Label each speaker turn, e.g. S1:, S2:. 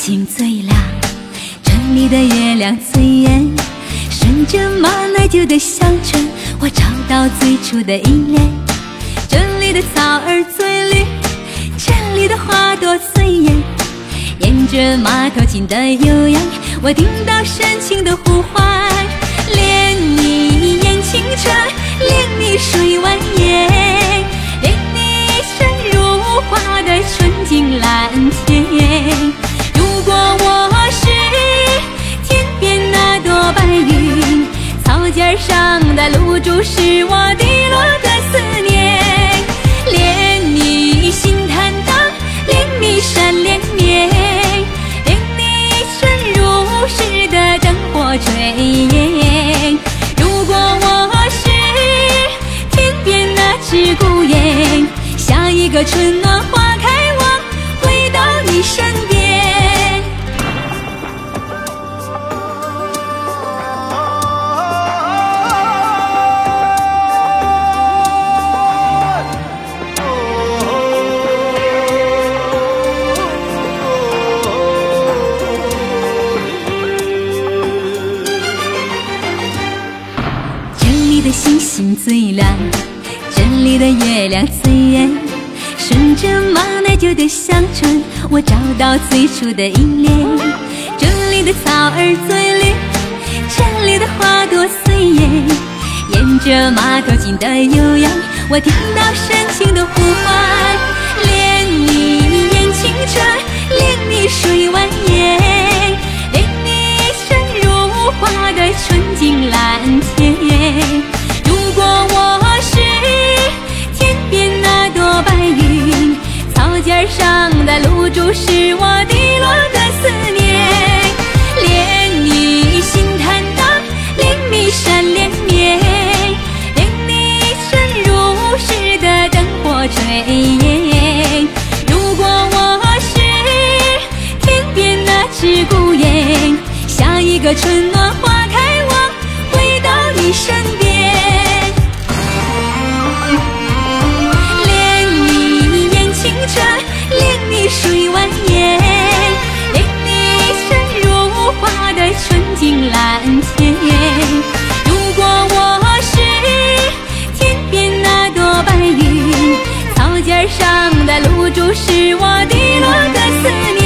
S1: 心最蓝，这里的月亮最圆，顺着马奶酒的香醇，我找到最初的依恋。这里的草儿最绿，这里的花朵最艳，沿着马头琴的悠扬，我听到深情的呼唤。恋你一眼清澈，恋你水湾是我的的星星最亮，这里的月亮最圆，顺着马奶酒的香醇，我找到最初的依恋。这里的草儿最绿，这里的花朵最艳，沿着马头琴的悠扬，我听到深情的呼唤。闪连绵，恋你深如诗的灯火炊烟。如果我是天边那只孤雁，下一个春暖花开，我回到你身边。恋你眼清澈，恋你水在露珠是我滴落的思念。